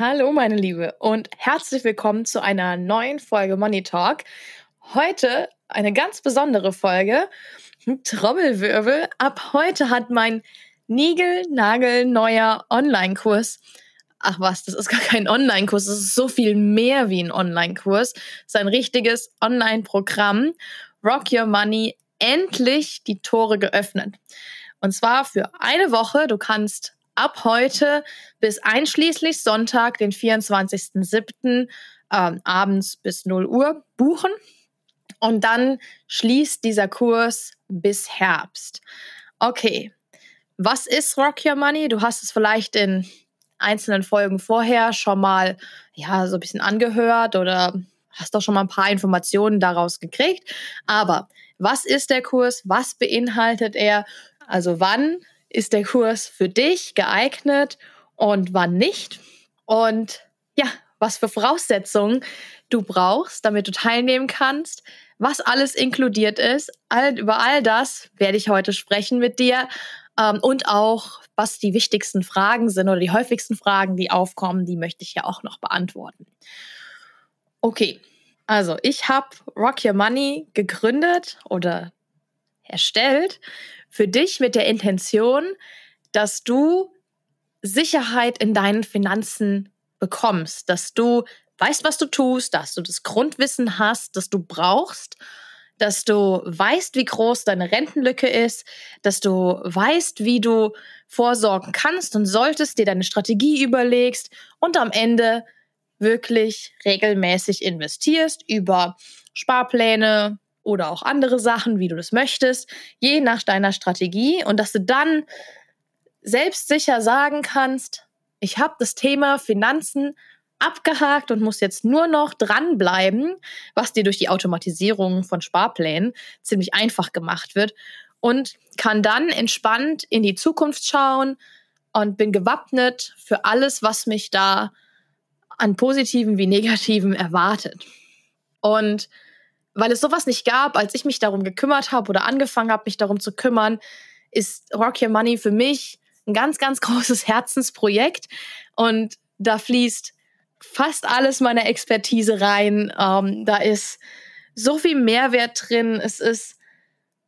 Hallo meine Liebe und herzlich willkommen zu einer neuen Folge Money Talk. Heute eine ganz besondere Folge. Trommelwirbel. Ab heute hat mein Nigel-Nagel-neuer Online-Kurs ach was, das ist gar kein Online-Kurs, das ist so viel mehr wie ein Online-Kurs. Das ist ein richtiges Online-Programm. Rock Your Money, endlich die Tore geöffnet. Und zwar für eine Woche. Du kannst ab heute bis einschließlich Sonntag, den 24.07. Ähm, abends bis 0 Uhr buchen. Und dann schließt dieser Kurs bis Herbst. Okay, was ist Rock Your Money? Du hast es vielleicht in einzelnen Folgen vorher schon mal, ja, so ein bisschen angehört oder hast doch schon mal ein paar Informationen daraus gekriegt. Aber was ist der Kurs? Was beinhaltet er? Also wann ist der Kurs für dich geeignet und wann nicht? Und ja, was für Voraussetzungen du brauchst, damit du teilnehmen kannst, was alles inkludiert ist. All, über all das werde ich heute sprechen mit dir ähm, und auch, was die wichtigsten Fragen sind oder die häufigsten Fragen, die aufkommen, die möchte ich ja auch noch beantworten. Okay, also ich habe Rock Your Money gegründet oder erstellt für dich mit der Intention, dass du Sicherheit in deinen Finanzen bekommst, dass du weißt, was du tust, dass du das Grundwissen hast, das du brauchst, dass du weißt, wie groß deine Rentenlücke ist, dass du weißt, wie du vorsorgen kannst und solltest, dir deine Strategie überlegst und am Ende wirklich regelmäßig investierst über Sparpläne oder auch andere Sachen, wie du das möchtest, je nach deiner Strategie und dass du dann selbstsicher sagen kannst, ich habe das Thema Finanzen abgehakt und muss jetzt nur noch dranbleiben, was dir durch die Automatisierung von Sparplänen ziemlich einfach gemacht wird und kann dann entspannt in die Zukunft schauen und bin gewappnet für alles, was mich da an positiven wie negativen erwartet. Und weil es sowas nicht gab, als ich mich darum gekümmert habe oder angefangen habe, mich darum zu kümmern, ist Rock Your Money für mich ein ganz, ganz großes Herzensprojekt. Und da fließt fast alles meiner Expertise rein. Ähm, da ist so viel Mehrwert drin. Es ist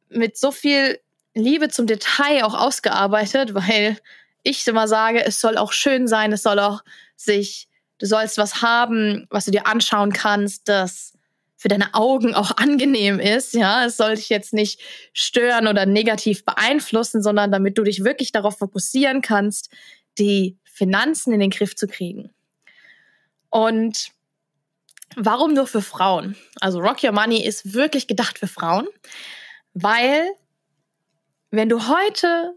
mit so viel Liebe zum Detail auch ausgearbeitet, weil ich immer sage, es soll auch schön sein, es soll auch sich, du sollst was haben, was du dir anschauen kannst, das für deine Augen auch angenehm ist. Ja, es soll dich jetzt nicht stören oder negativ beeinflussen, sondern damit du dich wirklich darauf fokussieren kannst, die Finanzen in den Griff zu kriegen. Und warum nur für Frauen? Also Rock Your Money ist wirklich gedacht für Frauen, weil wenn du heute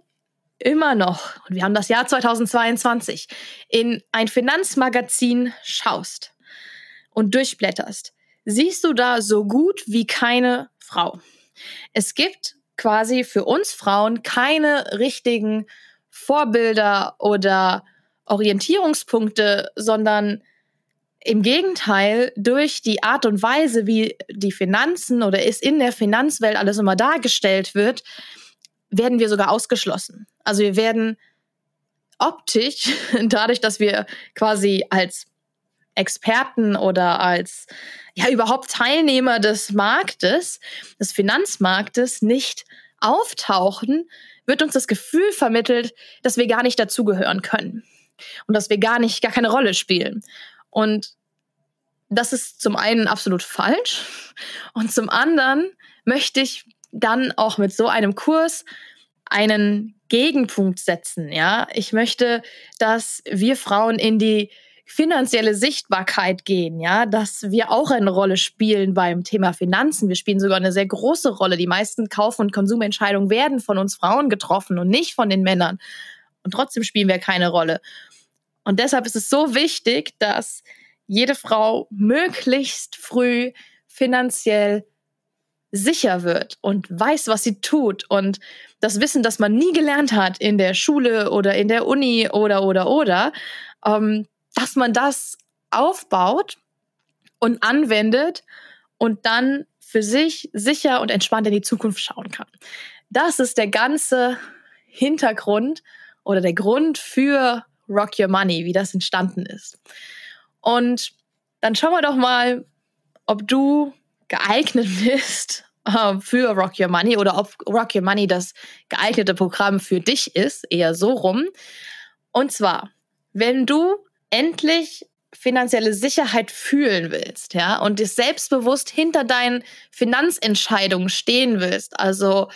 immer noch, und wir haben das Jahr 2022, in ein Finanzmagazin schaust und durchblätterst, siehst du da so gut wie keine Frau. Es gibt quasi für uns Frauen keine richtigen Vorbilder oder Orientierungspunkte, sondern im Gegenteil, durch die Art und Weise, wie die Finanzen oder es in der Finanzwelt alles immer dargestellt wird, werden wir sogar ausgeschlossen. Also wir werden optisch, dadurch, dass wir quasi als Experten oder als ja überhaupt Teilnehmer des Marktes, des Finanzmarktes nicht auftauchen, wird uns das Gefühl vermittelt, dass wir gar nicht dazugehören können und dass wir gar nicht gar keine Rolle spielen. Und das ist zum einen absolut falsch und zum anderen möchte ich dann auch mit so einem Kurs einen Gegenpunkt setzen, ja? Ich möchte, dass wir Frauen in die finanzielle Sichtbarkeit gehen, ja, dass wir auch eine Rolle spielen beim Thema Finanzen. Wir spielen sogar eine sehr große Rolle. Die meisten Kauf- und Konsumentscheidungen werden von uns Frauen getroffen und nicht von den Männern. Und trotzdem spielen wir keine Rolle. Und deshalb ist es so wichtig, dass jede Frau möglichst früh finanziell sicher wird und weiß, was sie tut und das Wissen, das man nie gelernt hat in der Schule oder in der Uni oder oder oder, ähm, dass man das aufbaut und anwendet und dann für sich sicher und entspannt in die Zukunft schauen kann. Das ist der ganze Hintergrund oder der Grund für Rock Your Money, wie das entstanden ist. Und dann schauen wir doch mal, ob du geeignet bist äh, für Rock Your Money oder ob Rock Your Money das geeignete Programm für dich ist, eher so rum. Und zwar, wenn du endlich finanzielle Sicherheit fühlen willst, ja, und dir selbstbewusst hinter deinen Finanzentscheidungen stehen willst, also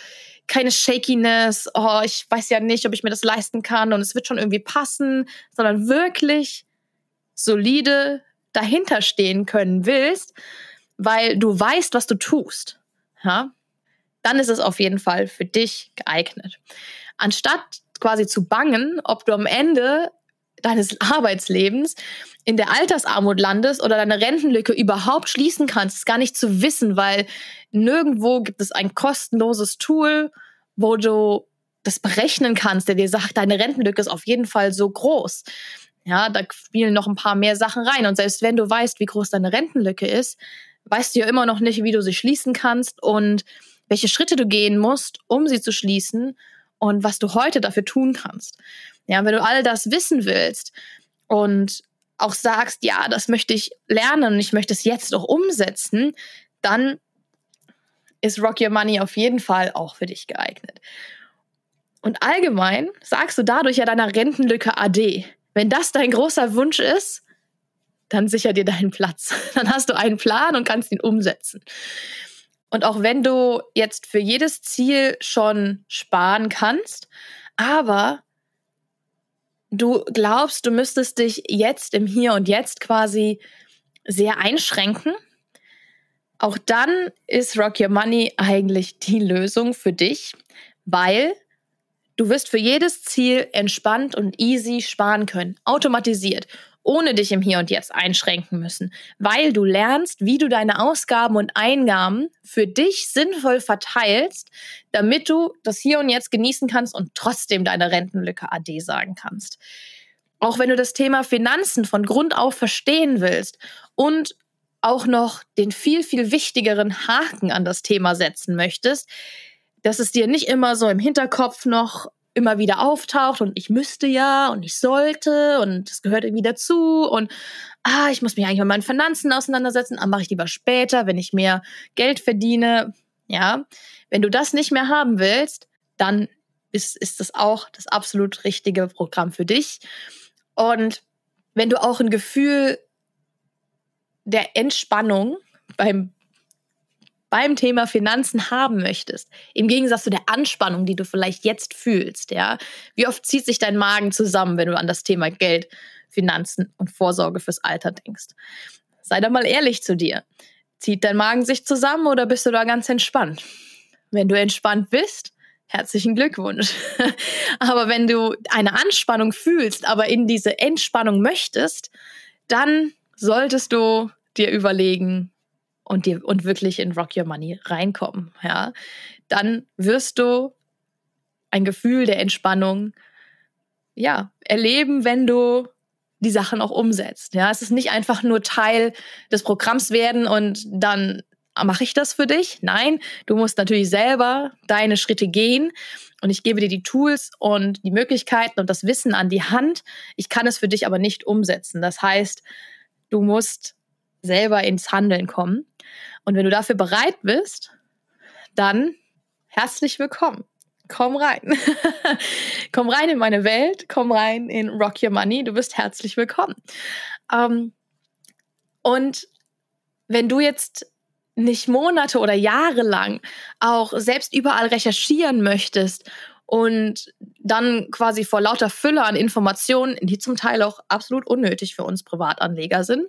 keine Shakiness, oh, ich weiß ja nicht, ob ich mir das leisten kann und es wird schon irgendwie passen, sondern wirklich solide dahinter stehen können willst, weil du weißt, was du tust, ja, dann ist es auf jeden Fall für dich geeignet. Anstatt quasi zu bangen, ob du am Ende deines Arbeitslebens in der Altersarmut landest oder deine Rentenlücke überhaupt schließen kannst, ist gar nicht zu wissen, weil nirgendwo gibt es ein kostenloses Tool, wo du das berechnen kannst, der dir sagt, deine Rentenlücke ist auf jeden Fall so groß. Ja, da spielen noch ein paar mehr Sachen rein. Und selbst wenn du weißt, wie groß deine Rentenlücke ist, weißt du ja immer noch nicht, wie du sie schließen kannst und welche Schritte du gehen musst, um sie zu schließen und was du heute dafür tun kannst. Ja, wenn du all das wissen willst und auch sagst, ja, das möchte ich lernen und ich möchte es jetzt auch umsetzen, dann ist Rock Your Money auf jeden Fall auch für dich geeignet. Und allgemein sagst du dadurch ja deiner Rentenlücke AD. Wenn das dein großer Wunsch ist, dann sicher dir deinen Platz. Dann hast du einen Plan und kannst ihn umsetzen. Und auch wenn du jetzt für jedes Ziel schon sparen kannst, aber du glaubst, du müsstest dich jetzt im Hier und Jetzt quasi sehr einschränken, auch dann ist Rock Your Money eigentlich die Lösung für dich, weil du wirst für jedes Ziel entspannt und easy sparen können, automatisiert ohne dich im Hier und Jetzt einschränken müssen, weil du lernst, wie du deine Ausgaben und Eingaben für dich sinnvoll verteilst, damit du das Hier und Jetzt genießen kannst und trotzdem deine Rentenlücke AD sagen kannst. Auch wenn du das Thema Finanzen von Grund auf verstehen willst und auch noch den viel, viel wichtigeren Haken an das Thema setzen möchtest, dass es dir nicht immer so im Hinterkopf noch immer wieder auftaucht und ich müsste ja und ich sollte und es gehört irgendwie dazu und ah, ich muss mich eigentlich mit meinen Finanzen auseinandersetzen, ah, mache ich lieber später, wenn ich mehr Geld verdiene. Ja, wenn du das nicht mehr haben willst, dann ist, ist das auch das absolut richtige Programm für dich. Und wenn du auch ein Gefühl der Entspannung beim beim Thema Finanzen haben möchtest, im Gegensatz zu der Anspannung, die du vielleicht jetzt fühlst, ja, wie oft zieht sich dein Magen zusammen, wenn du an das Thema Geld, Finanzen und Vorsorge fürs Alter denkst? Sei da mal ehrlich zu dir. Zieht dein Magen sich zusammen oder bist du da ganz entspannt? Wenn du entspannt bist, herzlichen Glückwunsch. aber wenn du eine Anspannung fühlst, aber in diese Entspannung möchtest, dann solltest du dir überlegen, und dir und wirklich in Rock Your Money reinkommen, ja, dann wirst du ein Gefühl der Entspannung ja, erleben, wenn du die Sachen auch umsetzt. Ja, es ist nicht einfach nur Teil des Programms werden und dann mache ich das für dich. Nein, du musst natürlich selber deine Schritte gehen und ich gebe dir die Tools und die Möglichkeiten und das Wissen an die Hand. Ich kann es für dich aber nicht umsetzen. Das heißt, du musst selber ins Handeln kommen. Und wenn du dafür bereit bist, dann herzlich willkommen. Komm rein. komm rein in meine Welt, komm rein in Rock Your Money. Du bist herzlich willkommen. Ähm, und wenn du jetzt nicht Monate oder Jahre lang auch selbst überall recherchieren möchtest und dann quasi vor lauter Fülle an Informationen, die zum Teil auch absolut unnötig für uns Privatanleger sind,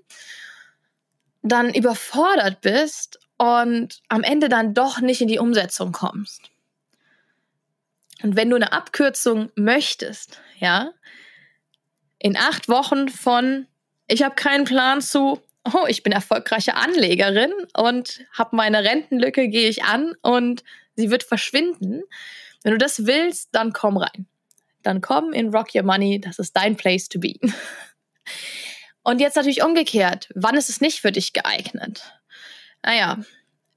dann überfordert bist und am Ende dann doch nicht in die Umsetzung kommst. Und wenn du eine Abkürzung möchtest, ja, in acht Wochen von, ich habe keinen Plan zu, oh, ich bin erfolgreiche Anlegerin und habe meine Rentenlücke, gehe ich an und sie wird verschwinden. Wenn du das willst, dann komm rein. Dann komm in Rock Your Money, das ist dein Place to be. Und jetzt natürlich umgekehrt, wann ist es nicht für dich geeignet? Naja,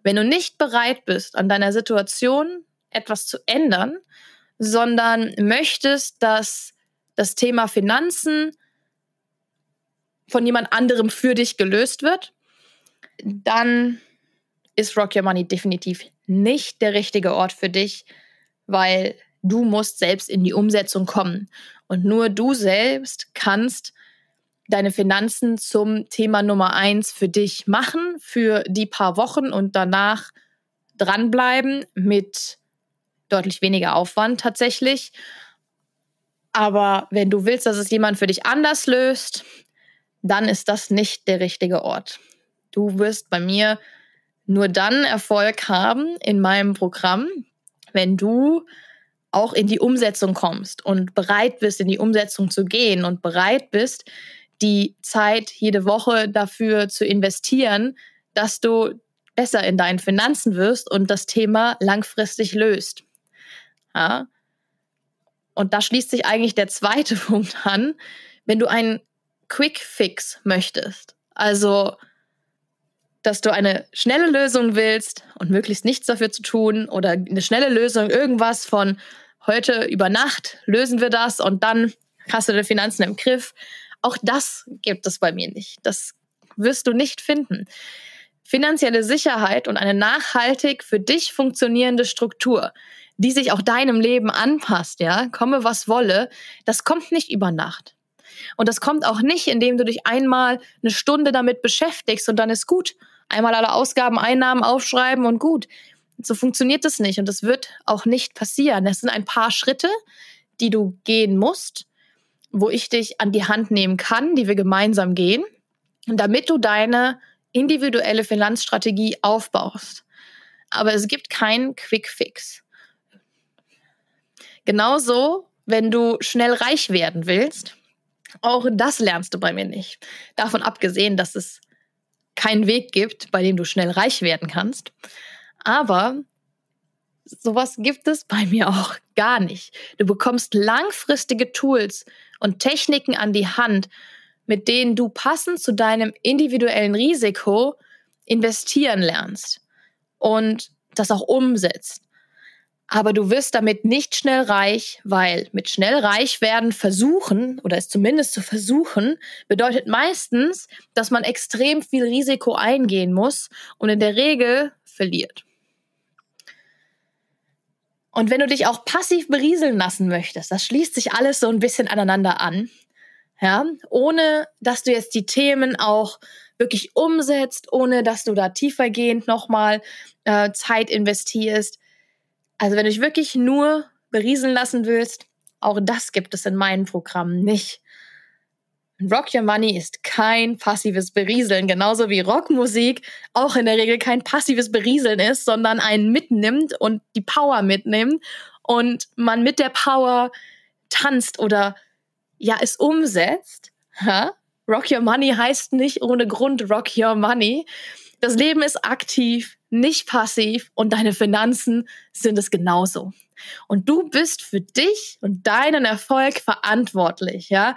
wenn du nicht bereit bist, an deiner Situation etwas zu ändern, sondern möchtest, dass das Thema Finanzen von jemand anderem für dich gelöst wird, dann ist Rock Your Money definitiv nicht der richtige Ort für dich, weil du musst selbst in die Umsetzung kommen. Und nur du selbst kannst deine Finanzen zum Thema Nummer eins für dich machen, für die paar Wochen und danach dranbleiben mit deutlich weniger Aufwand tatsächlich. Aber wenn du willst, dass es jemand für dich anders löst, dann ist das nicht der richtige Ort. Du wirst bei mir nur dann Erfolg haben in meinem Programm, wenn du auch in die Umsetzung kommst und bereit bist, in die Umsetzung zu gehen und bereit bist, die Zeit jede Woche dafür zu investieren, dass du besser in deinen Finanzen wirst und das Thema langfristig löst. Ja? Und da schließt sich eigentlich der zweite Punkt an. Wenn du einen Quick Fix möchtest, also dass du eine schnelle Lösung willst und möglichst nichts dafür zu tun oder eine schnelle Lösung, irgendwas von heute über Nacht lösen wir das und dann hast du deine Finanzen im Griff. Auch das gibt es bei mir nicht. Das wirst du nicht finden. Finanzielle Sicherheit und eine nachhaltig für dich funktionierende Struktur, die sich auch deinem Leben anpasst, ja, komme was wolle, das kommt nicht über Nacht. Und das kommt auch nicht, indem du dich einmal eine Stunde damit beschäftigst und dann ist gut. Einmal alle Ausgaben, Einnahmen aufschreiben und gut. So funktioniert das nicht und das wird auch nicht passieren. Es sind ein paar Schritte, die du gehen musst, wo ich dich an die Hand nehmen kann, die wir gemeinsam gehen, damit du deine individuelle Finanzstrategie aufbaust. Aber es gibt keinen Quick Fix. Genauso, wenn du schnell reich werden willst, auch das lernst du bei mir nicht. Davon abgesehen, dass es keinen Weg gibt, bei dem du schnell reich werden kannst. Aber sowas gibt es bei mir auch gar nicht. Du bekommst langfristige Tools und Techniken an die Hand, mit denen du passend zu deinem individuellen Risiko investieren lernst und das auch umsetzt. Aber du wirst damit nicht schnell reich, weil mit schnell reich werden versuchen oder es zumindest zu versuchen, bedeutet meistens, dass man extrem viel Risiko eingehen muss und in der Regel verliert. Und wenn du dich auch passiv berieseln lassen möchtest, das schließt sich alles so ein bisschen aneinander an, ja, ohne dass du jetzt die Themen auch wirklich umsetzt, ohne dass du da tiefergehend nochmal äh, Zeit investierst, also wenn du dich wirklich nur berieseln lassen willst, auch das gibt es in meinem Programm nicht. Rock Your Money ist kein passives Berieseln, genauso wie Rockmusik auch in der Regel kein passives Berieseln ist, sondern einen mitnimmt und die Power mitnimmt und man mit der Power tanzt oder ja es umsetzt. Ha? Rock Your Money heißt nicht ohne Grund Rock Your Money. Das Leben ist aktiv, nicht passiv und deine Finanzen sind es genauso. Und du bist für dich und deinen Erfolg verantwortlich, ja?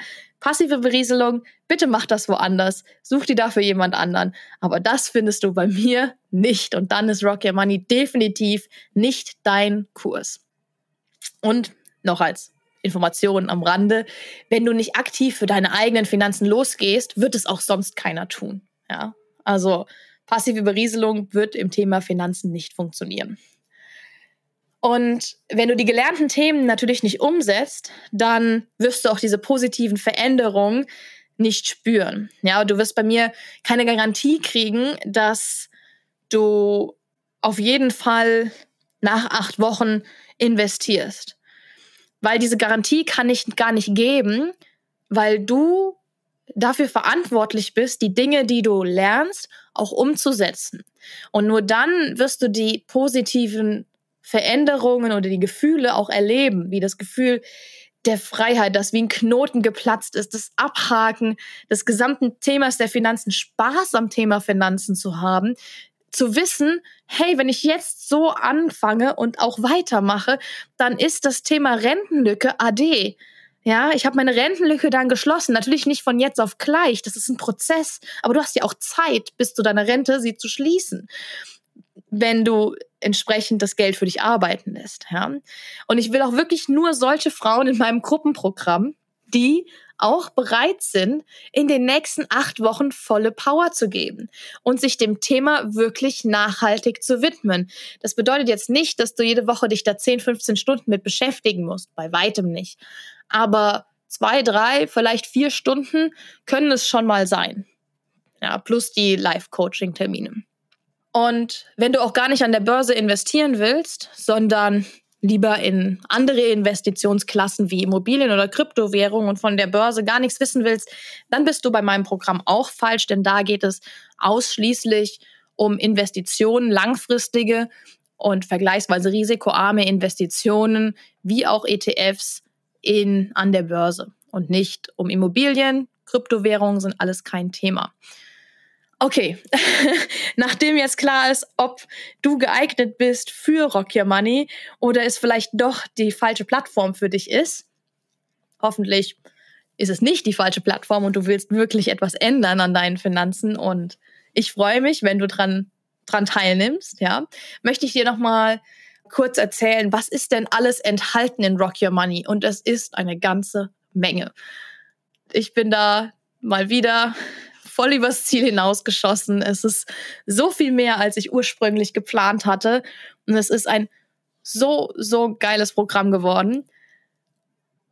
Passive Berieselung, bitte mach das woanders. Such dir dafür jemand anderen. Aber das findest du bei mir nicht. Und dann ist Rock Your Money definitiv nicht dein Kurs. Und noch als Information am Rande, wenn du nicht aktiv für deine eigenen Finanzen losgehst, wird es auch sonst keiner tun. Ja, also passive Berieselung wird im Thema Finanzen nicht funktionieren. Und wenn du die gelernten Themen natürlich nicht umsetzt, dann wirst du auch diese positiven Veränderungen nicht spüren. Ja, du wirst bei mir keine Garantie kriegen, dass du auf jeden Fall nach acht Wochen investierst. Weil diese Garantie kann ich gar nicht geben, weil du dafür verantwortlich bist, die Dinge, die du lernst, auch umzusetzen. Und nur dann wirst du die positiven Veränderungen oder die Gefühle auch erleben, wie das Gefühl der Freiheit, das wie ein Knoten geplatzt ist, das Abhaken des gesamten Themas der Finanzen, Spaß am Thema Finanzen zu haben, zu wissen, hey, wenn ich jetzt so anfange und auch weitermache, dann ist das Thema Rentenlücke AD. Ja, ich habe meine Rentenlücke dann geschlossen. Natürlich nicht von jetzt auf gleich. Das ist ein Prozess. Aber du hast ja auch Zeit, bis zu deiner Rente sie zu schließen, wenn du entsprechend das Geld für dich arbeiten lässt. Ja? Und ich will auch wirklich nur solche Frauen in meinem Gruppenprogramm, die auch bereit sind, in den nächsten acht Wochen volle Power zu geben und sich dem Thema wirklich nachhaltig zu widmen. Das bedeutet jetzt nicht, dass du jede Woche dich da 10, 15 Stunden mit beschäftigen musst, bei weitem nicht. Aber zwei, drei, vielleicht vier Stunden können es schon mal sein. Ja, plus die Live-Coaching-Termine. Und wenn du auch gar nicht an der Börse investieren willst, sondern lieber in andere Investitionsklassen wie Immobilien oder Kryptowährungen und von der Börse gar nichts wissen willst, dann bist du bei meinem Programm auch falsch, denn da geht es ausschließlich um Investitionen, langfristige und vergleichsweise risikoarme Investitionen wie auch ETFs in, an der Börse und nicht um Immobilien. Kryptowährungen sind alles kein Thema. Okay, nachdem jetzt klar ist, ob du geeignet bist für Rock Your Money oder es vielleicht doch die falsche Plattform für dich ist, hoffentlich ist es nicht die falsche Plattform und du willst wirklich etwas ändern an deinen Finanzen und ich freue mich, wenn du dran, dran teilnimmst, ja, möchte ich dir nochmal kurz erzählen, was ist denn alles enthalten in Rock Your Money? Und es ist eine ganze Menge. Ich bin da mal wieder voll übers Ziel hinausgeschossen. Es ist so viel mehr, als ich ursprünglich geplant hatte. Und es ist ein so, so geiles Programm geworden.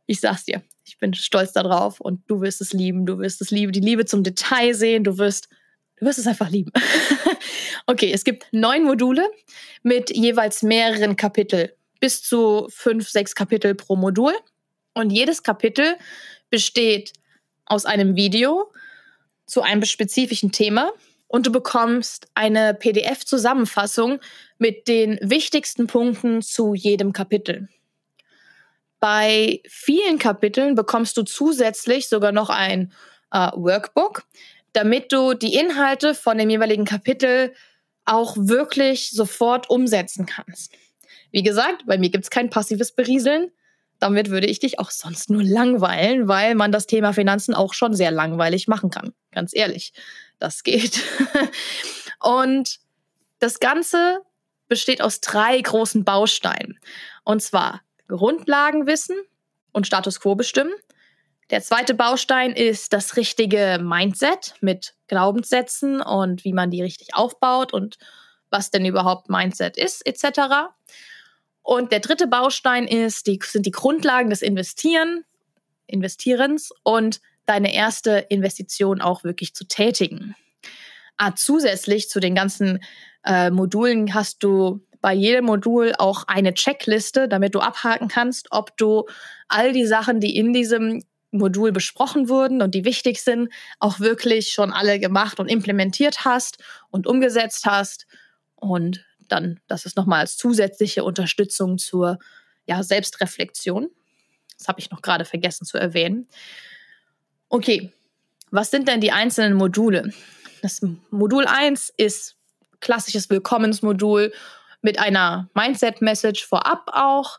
Ich sag's dir, ich bin stolz darauf und du wirst es lieben. Du wirst es lieben, die Liebe zum Detail sehen. Du wirst, du wirst es einfach lieben. okay, es gibt neun Module mit jeweils mehreren Kapitel. Bis zu fünf, sechs Kapitel pro Modul. Und jedes Kapitel besteht aus einem Video, zu einem spezifischen Thema und du bekommst eine PDF-Zusammenfassung mit den wichtigsten Punkten zu jedem Kapitel. Bei vielen Kapiteln bekommst du zusätzlich sogar noch ein äh, Workbook, damit du die Inhalte von dem jeweiligen Kapitel auch wirklich sofort umsetzen kannst. Wie gesagt, bei mir gibt es kein passives Berieseln damit würde ich dich auch sonst nur langweilen, weil man das Thema Finanzen auch schon sehr langweilig machen kann. Ganz ehrlich, das geht. Und das Ganze besteht aus drei großen Bausteinen. Und zwar Grundlagenwissen und Status quo bestimmen. Der zweite Baustein ist das richtige Mindset mit Glaubenssätzen und wie man die richtig aufbaut und was denn überhaupt Mindset ist, etc. Und der dritte Baustein ist, die, sind die Grundlagen des Investieren, Investierens und deine erste Investition auch wirklich zu tätigen. Ah, zusätzlich zu den ganzen äh, Modulen hast du bei jedem Modul auch eine Checkliste, damit du abhaken kannst, ob du all die Sachen, die in diesem Modul besprochen wurden und die wichtig sind, auch wirklich schon alle gemacht und implementiert hast und umgesetzt hast. Und dann, das ist nochmal als zusätzliche Unterstützung zur ja, Selbstreflexion. Das habe ich noch gerade vergessen zu erwähnen. Okay, was sind denn die einzelnen Module? Das Modul 1 ist klassisches Willkommensmodul mit einer Mindset-Message vorab auch.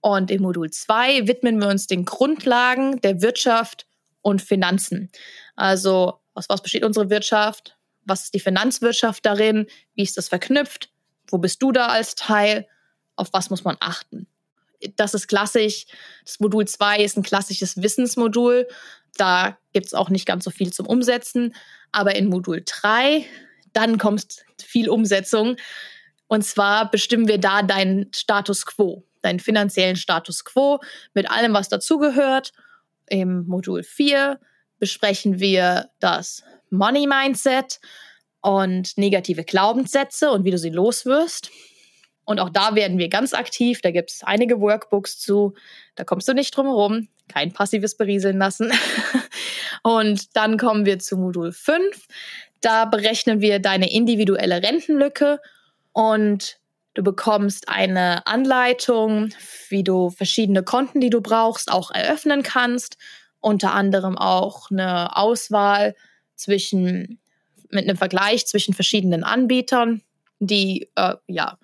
Und im Modul 2 widmen wir uns den Grundlagen der Wirtschaft und Finanzen. Also, aus was besteht unsere Wirtschaft? Was ist die Finanzwirtschaft darin? Wie ist das verknüpft? Wo bist du da als Teil? Auf was muss man achten? Das ist klassisch. Das Modul 2 ist ein klassisches Wissensmodul. Da gibt es auch nicht ganz so viel zum Umsetzen. Aber in Modul 3, dann kommt viel Umsetzung. Und zwar bestimmen wir da deinen Status quo, deinen finanziellen Status quo mit allem, was dazugehört. Im Modul 4 besprechen wir das Money Mindset und negative Glaubenssätze und wie du sie loswirst. Und auch da werden wir ganz aktiv. Da gibt es einige Workbooks zu. Da kommst du nicht drum herum. Kein passives Berieseln lassen. und dann kommen wir zu Modul 5. Da berechnen wir deine individuelle Rentenlücke und Du bekommst eine Anleitung, wie du verschiedene Konten, die du brauchst, auch eröffnen kannst. Unter anderem auch eine Auswahl zwischen, mit einem Vergleich zwischen verschiedenen Anbietern, die äh, ja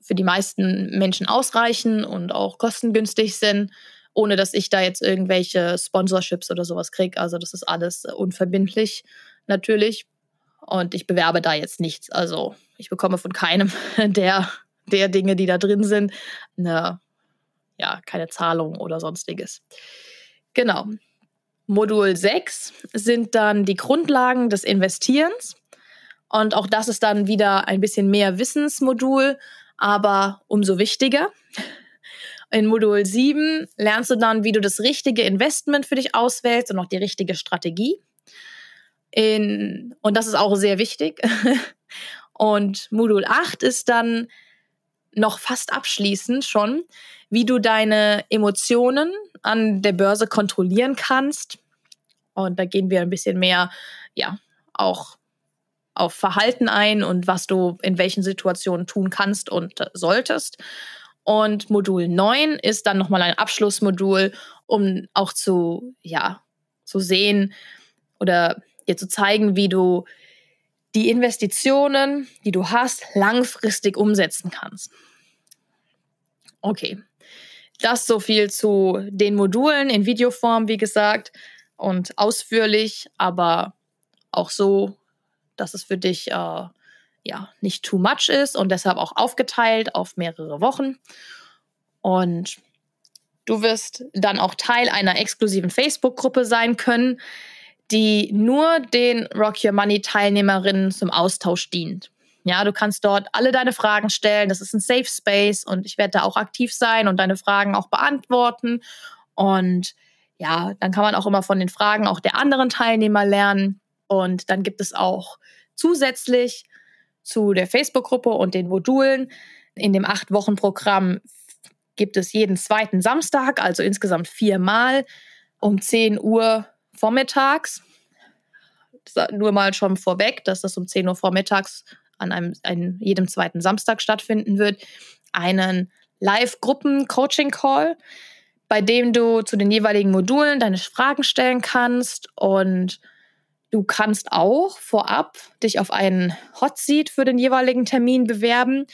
für die meisten Menschen ausreichen und auch kostengünstig sind, ohne dass ich da jetzt irgendwelche Sponsorships oder sowas kriege. Also das ist alles unverbindlich natürlich. Und ich bewerbe da jetzt nichts. Also ich bekomme von keinem der, der Dinge, die da drin sind, eine, ja, keine Zahlung oder sonstiges. Genau. Modul 6 sind dann die Grundlagen des Investierens. Und auch das ist dann wieder ein bisschen mehr Wissensmodul, aber umso wichtiger. In Modul 7 lernst du dann, wie du das richtige Investment für dich auswählst und auch die richtige Strategie. In, und das ist auch sehr wichtig. Und Modul 8 ist dann noch fast abschließend schon, wie du deine Emotionen an der Börse kontrollieren kannst. Und da gehen wir ein bisschen mehr, ja, auch auf Verhalten ein und was du in welchen Situationen tun kannst und solltest. Und Modul 9 ist dann nochmal ein Abschlussmodul, um auch zu, ja, zu sehen oder dir zu zeigen, wie du die Investitionen, die du hast, langfristig umsetzen kannst. Okay, das so viel zu den Modulen in Videoform, wie gesagt, und ausführlich, aber auch so, dass es für dich äh, ja nicht too much ist und deshalb auch aufgeteilt auf mehrere Wochen. Und du wirst dann auch Teil einer exklusiven Facebook-Gruppe sein können, die nur den Rock Your Money Teilnehmerinnen zum Austausch dient. Ja, du kannst dort alle deine Fragen stellen. Das ist ein Safe Space und ich werde da auch aktiv sein und deine Fragen auch beantworten. Und ja, dann kann man auch immer von den Fragen auch der anderen Teilnehmer lernen. Und dann gibt es auch zusätzlich zu der Facebook-Gruppe und den Modulen in dem acht Wochen Programm gibt es jeden zweiten Samstag, also insgesamt viermal um 10 Uhr vormittags. Nur mal schon vorweg, dass das um 10 Uhr vormittags an einem, einem jedem zweiten Samstag stattfinden wird, einen Live-Gruppen-Coaching-Call, bei dem du zu den jeweiligen Modulen deine Fragen stellen kannst und du kannst auch vorab dich auf einen Hot Seat für den jeweiligen Termin bewerben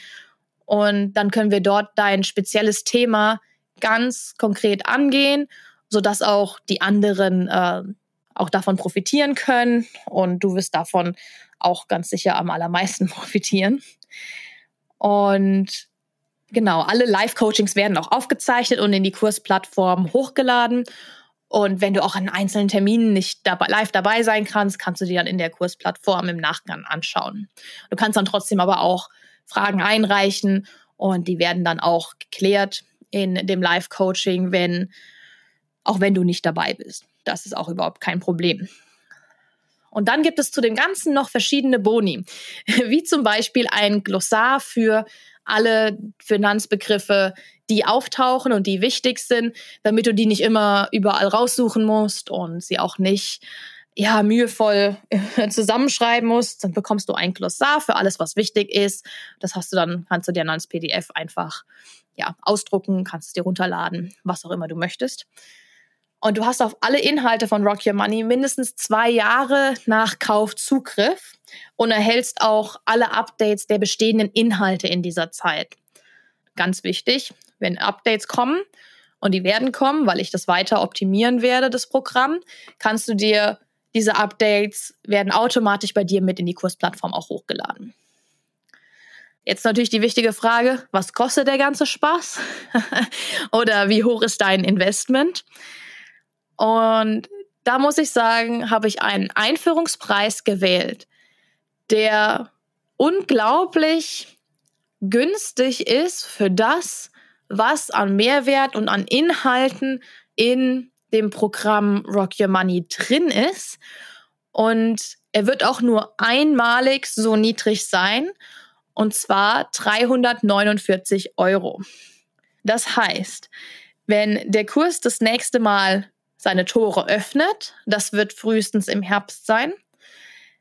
und dann können wir dort dein spezielles Thema ganz konkret angehen sodass auch die anderen äh, auch davon profitieren können und du wirst davon auch ganz sicher am allermeisten profitieren. Und genau, alle Live-Coachings werden auch aufgezeichnet und in die Kursplattform hochgeladen. Und wenn du auch an einzelnen Terminen nicht dabei, live dabei sein kannst, kannst du dir dann in der Kursplattform im Nachgang anschauen. Du kannst dann trotzdem aber auch Fragen einreichen und die werden dann auch geklärt in dem Live-Coaching, wenn auch wenn du nicht dabei bist. Das ist auch überhaupt kein Problem. Und dann gibt es zu dem Ganzen noch verschiedene Boni, wie zum Beispiel ein Glossar für alle Finanzbegriffe, die auftauchen und die wichtig sind, damit du die nicht immer überall raussuchen musst und sie auch nicht ja, mühevoll zusammenschreiben musst, dann bekommst du ein Glossar für alles, was wichtig ist. Das hast du dann, kannst du dir dann als PDF einfach ja, ausdrucken, kannst es dir runterladen, was auch immer du möchtest. Und du hast auf alle Inhalte von Rock Your Money mindestens zwei Jahre nach Kauf Zugriff und erhältst auch alle Updates der bestehenden Inhalte in dieser Zeit. Ganz wichtig, wenn Updates kommen, und die werden kommen, weil ich das weiter optimieren werde, das Programm, kannst du dir diese Updates werden automatisch bei dir mit in die Kursplattform auch hochgeladen. Jetzt natürlich die wichtige Frage, was kostet der ganze Spaß? Oder wie hoch ist dein Investment? Und da muss ich sagen, habe ich einen Einführungspreis gewählt, der unglaublich günstig ist für das, was an Mehrwert und an Inhalten in dem Programm Rock Your Money drin ist. Und er wird auch nur einmalig so niedrig sein, und zwar 349 Euro. Das heißt, wenn der Kurs das nächste Mal seine Tore öffnet, das wird frühestens im Herbst sein,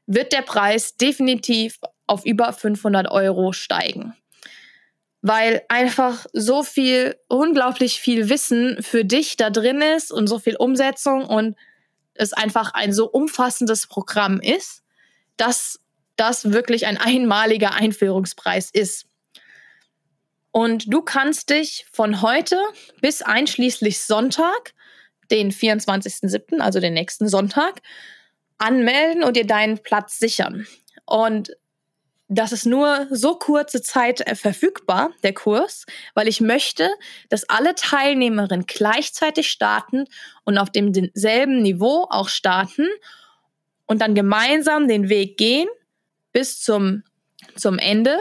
wird der Preis definitiv auf über 500 Euro steigen. weil einfach so viel, unglaublich viel Wissen für dich da drin ist und so viel Umsetzung und es einfach ein so umfassendes Programm ist, dass das wirklich ein einmaliger Einführungspreis ist. Und du kannst dich von heute bis einschließlich Sonntag, den 24.07., also den nächsten Sonntag, anmelden und dir deinen Platz sichern. Und das ist nur so kurze Zeit äh, verfügbar, der Kurs, weil ich möchte, dass alle Teilnehmerinnen gleichzeitig starten und auf demselben Niveau auch starten und dann gemeinsam den Weg gehen bis zum, zum Ende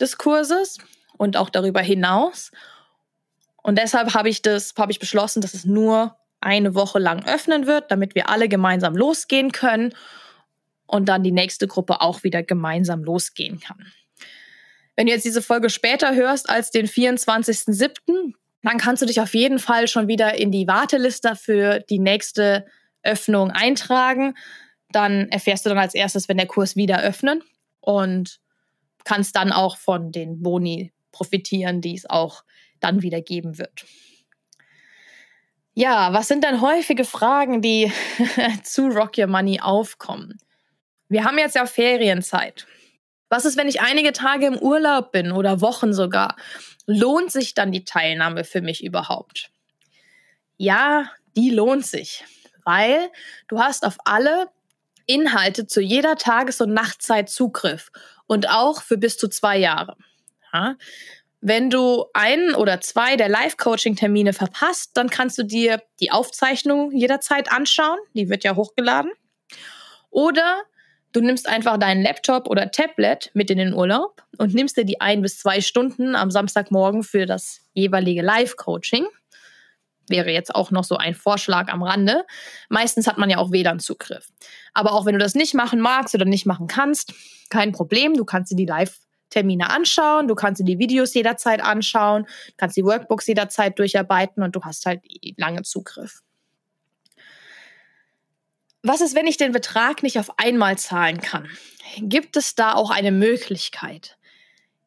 des Kurses und auch darüber hinaus. Und deshalb habe ich das, habe ich beschlossen, dass es nur eine Woche lang öffnen wird, damit wir alle gemeinsam losgehen können und dann die nächste Gruppe auch wieder gemeinsam losgehen kann. Wenn du jetzt diese Folge später hörst als den 24.07., dann kannst du dich auf jeden Fall schon wieder in die Warteliste für die nächste Öffnung eintragen. Dann erfährst du dann als erstes, wenn der Kurs wieder öffnet und kannst dann auch von den Boni profitieren, die es auch dann wieder geben wird. Ja, was sind dann häufige Fragen, die zu Rock Your Money aufkommen? Wir haben jetzt ja Ferienzeit. Was ist, wenn ich einige Tage im Urlaub bin oder Wochen sogar? Lohnt sich dann die Teilnahme für mich überhaupt? Ja, die lohnt sich, weil du hast auf alle Inhalte zu jeder Tages- und Nachtzeit Zugriff und auch für bis zu zwei Jahre. Ja? Wenn du einen oder zwei der Live-Coaching-Termine verpasst, dann kannst du dir die Aufzeichnung jederzeit anschauen. Die wird ja hochgeladen. Oder Du nimmst einfach deinen Laptop oder Tablet mit in den Urlaub und nimmst dir die ein bis zwei Stunden am Samstagmorgen für das jeweilige Live-Coaching. Wäre jetzt auch noch so ein Vorschlag am Rande. Meistens hat man ja auch WLAN-Zugriff. Aber auch wenn du das nicht machen magst oder nicht machen kannst, kein Problem. Du kannst dir die Live-Termine anschauen, du kannst dir die Videos jederzeit anschauen, kannst die Workbooks jederzeit durcharbeiten und du hast halt lange Zugriff. Was ist, wenn ich den Betrag nicht auf einmal zahlen kann? Gibt es da auch eine Möglichkeit?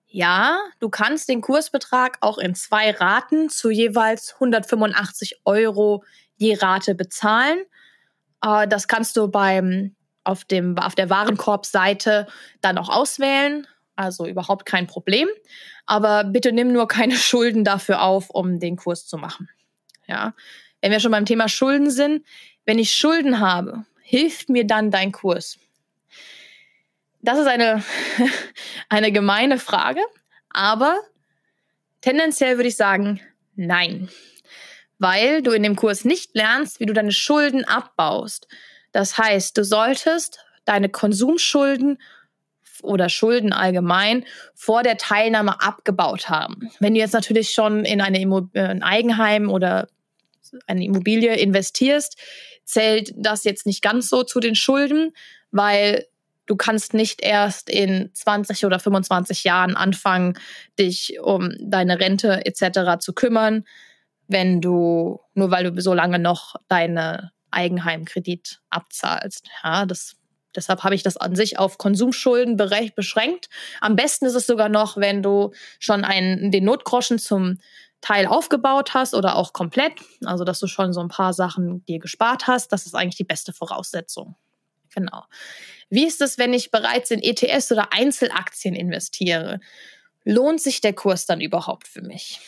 Ja, du kannst den Kursbetrag auch in zwei Raten zu jeweils 185 Euro je Rate bezahlen. Äh, das kannst du beim, auf, dem, auf der Warenkorbseite dann auch auswählen. Also überhaupt kein Problem. Aber bitte nimm nur keine Schulden dafür auf, um den Kurs zu machen. Ja. Wenn wir schon beim Thema Schulden sind, wenn ich Schulden habe, hilft mir dann dein Kurs? Das ist eine, eine gemeine Frage, aber tendenziell würde ich sagen, nein. Weil du in dem Kurs nicht lernst, wie du deine Schulden abbaust. Das heißt, du solltest deine Konsumschulden oder Schulden allgemein vor der Teilnahme abgebaut haben. Wenn du jetzt natürlich schon in eine äh, ein Eigenheim oder eine Immobilie investierst, zählt das jetzt nicht ganz so zu den Schulden, weil du kannst nicht erst in 20 oder 25 Jahren anfangen, dich um deine Rente etc. zu kümmern, wenn du nur weil du so lange noch deine Eigenheimkredit abzahlst. Ja, das Deshalb habe ich das an sich auf Konsumschulden beschränkt. Am besten ist es sogar noch, wenn du schon einen, den Notgroschen zum Teil aufgebaut hast oder auch komplett, also dass du schon so ein paar Sachen dir gespart hast, das ist eigentlich die beste Voraussetzung. Genau. Wie ist es, wenn ich bereits in ETS oder Einzelaktien investiere? Lohnt sich der Kurs dann überhaupt für mich?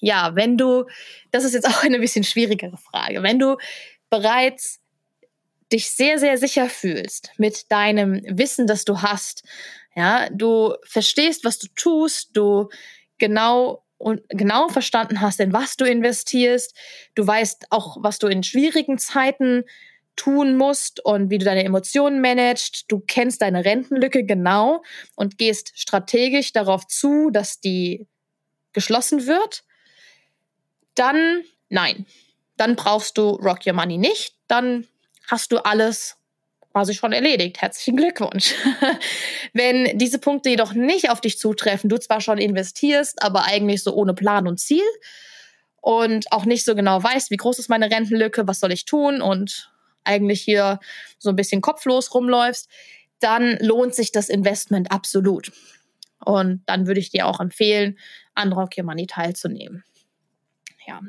Ja, wenn du, das ist jetzt auch eine bisschen schwierigere Frage, wenn du bereits dich sehr, sehr sicher fühlst mit deinem Wissen, das du hast, ja, du verstehst, was du tust, du genau und genau verstanden hast, in was du investierst. Du weißt auch, was du in schwierigen Zeiten tun musst und wie du deine Emotionen managst. Du kennst deine Rentenlücke genau und gehst strategisch darauf zu, dass die geschlossen wird. Dann nein. Dann brauchst du Rock Your Money nicht. Dann hast du alles quasi schon erledigt. Herzlichen Glückwunsch. Wenn diese Punkte jedoch nicht auf dich zutreffen, du zwar schon investierst, aber eigentlich so ohne Plan und Ziel und auch nicht so genau weißt, wie groß ist meine Rentenlücke, was soll ich tun und eigentlich hier so ein bisschen kopflos rumläufst, dann lohnt sich das Investment absolut. Und dann würde ich dir auch empfehlen, an Rock Your Money teilzunehmen. Ja.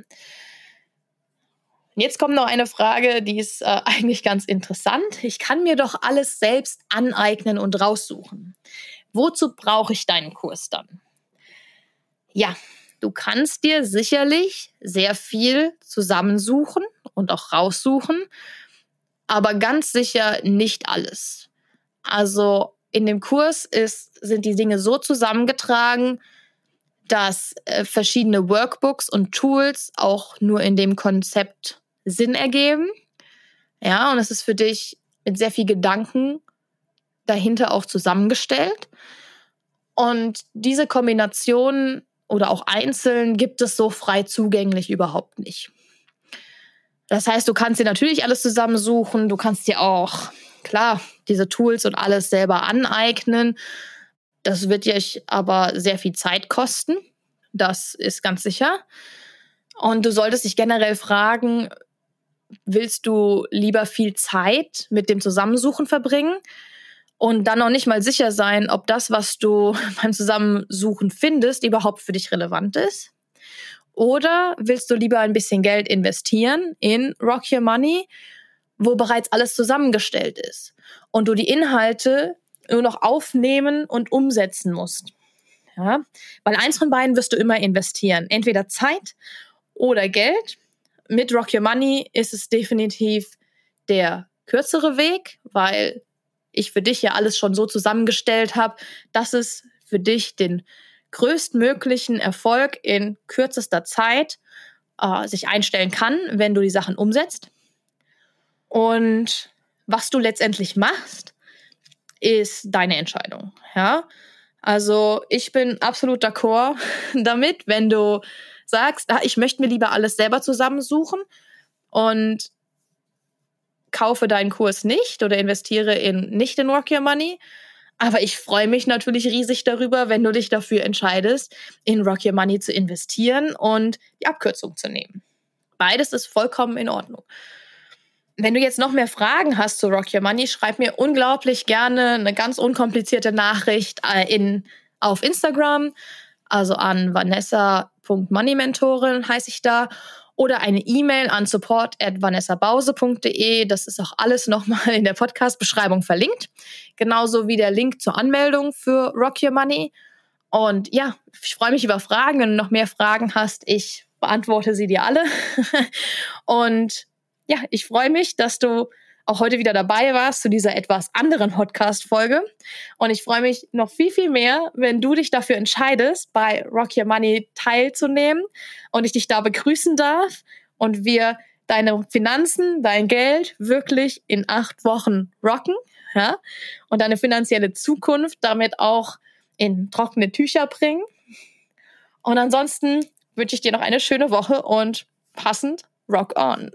Und jetzt kommt noch eine Frage, die ist äh, eigentlich ganz interessant. Ich kann mir doch alles selbst aneignen und raussuchen. Wozu brauche ich deinen Kurs dann? Ja, du kannst dir sicherlich sehr viel zusammensuchen und auch raussuchen, aber ganz sicher nicht alles. Also in dem Kurs ist, sind die Dinge so zusammengetragen, dass äh, verschiedene Workbooks und Tools auch nur in dem Konzept Sinn ergeben. Ja, und es ist für dich mit sehr viel Gedanken dahinter auch zusammengestellt. Und diese Kombination oder auch einzeln gibt es so frei zugänglich überhaupt nicht. Das heißt, du kannst dir natürlich alles zusammensuchen, du kannst dir auch, klar, diese Tools und alles selber aneignen. Das wird dir aber sehr viel Zeit kosten. Das ist ganz sicher. Und du solltest dich generell fragen, willst du lieber viel Zeit mit dem Zusammensuchen verbringen und dann noch nicht mal sicher sein, ob das, was du beim Zusammensuchen findest, überhaupt für dich relevant ist? Oder willst du lieber ein bisschen Geld investieren in Rock Your Money, wo bereits alles zusammengestellt ist und du die Inhalte nur noch aufnehmen und umsetzen musst? Ja? Weil eins von beiden wirst du immer investieren. Entweder Zeit oder Geld. Mit Rock Your Money ist es definitiv der kürzere Weg, weil ich für dich ja alles schon so zusammengestellt habe, dass es für dich den größtmöglichen Erfolg in kürzester Zeit äh, sich einstellen kann, wenn du die Sachen umsetzt. Und was du letztendlich machst, ist deine Entscheidung. Ja, also ich bin absolut d'accord damit, wenn du sagst, ah, ich möchte mir lieber alles selber zusammensuchen und kaufe deinen Kurs nicht oder investiere in nicht in Rock Your Money, aber ich freue mich natürlich riesig darüber, wenn du dich dafür entscheidest, in Rock Your Money zu investieren und die Abkürzung zu nehmen. Beides ist vollkommen in Ordnung. Wenn du jetzt noch mehr Fragen hast zu Rock Your Money, schreib mir unglaublich gerne eine ganz unkomplizierte Nachricht äh, in, auf Instagram, also an vanessa.moneymentorin heiße ich da oder eine E-Mail an support at vanessabause.de. Das ist auch alles nochmal in der Podcast-Beschreibung verlinkt. Genauso wie der Link zur Anmeldung für Rock Your Money. Und ja, ich freue mich über Fragen. Wenn du noch mehr Fragen hast, ich beantworte sie dir alle. Und ja, ich freue mich, dass du auch heute wieder dabei warst zu dieser etwas anderen Podcast-Folge. Und ich freue mich noch viel, viel mehr, wenn du dich dafür entscheidest, bei Rock Your Money teilzunehmen und ich dich da begrüßen darf und wir deine Finanzen, dein Geld wirklich in acht Wochen rocken, ja, und deine finanzielle Zukunft damit auch in trockene Tücher bringen. Und ansonsten wünsche ich dir noch eine schöne Woche und passend Rock on.